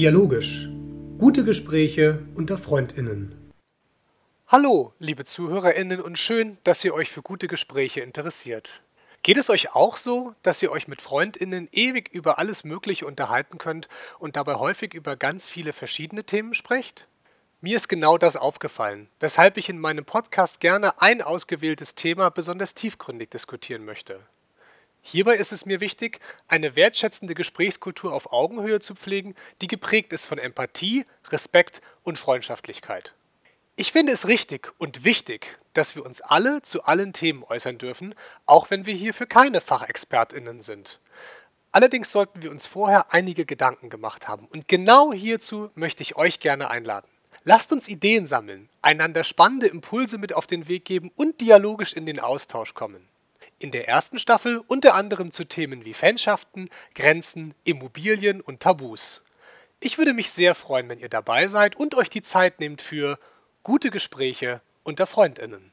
Dialogisch. Gute Gespräche unter Freundinnen. Hallo, liebe Zuhörerinnen und schön, dass ihr euch für gute Gespräche interessiert. Geht es euch auch so, dass ihr euch mit Freundinnen ewig über alles Mögliche unterhalten könnt und dabei häufig über ganz viele verschiedene Themen sprecht? Mir ist genau das aufgefallen, weshalb ich in meinem Podcast gerne ein ausgewähltes Thema besonders tiefgründig diskutieren möchte. Hierbei ist es mir wichtig, eine wertschätzende Gesprächskultur auf Augenhöhe zu pflegen, die geprägt ist von Empathie, Respekt und Freundschaftlichkeit. Ich finde es richtig und wichtig, dass wir uns alle zu allen Themen äußern dürfen, auch wenn wir hierfür keine Fachexpertinnen sind. Allerdings sollten wir uns vorher einige Gedanken gemacht haben und genau hierzu möchte ich euch gerne einladen. Lasst uns Ideen sammeln, einander spannende Impulse mit auf den Weg geben und dialogisch in den Austausch kommen. In der ersten Staffel unter anderem zu Themen wie Fanschaften, Grenzen, Immobilien und Tabus. Ich würde mich sehr freuen, wenn ihr dabei seid und euch die Zeit nehmt für gute Gespräche unter Freundinnen.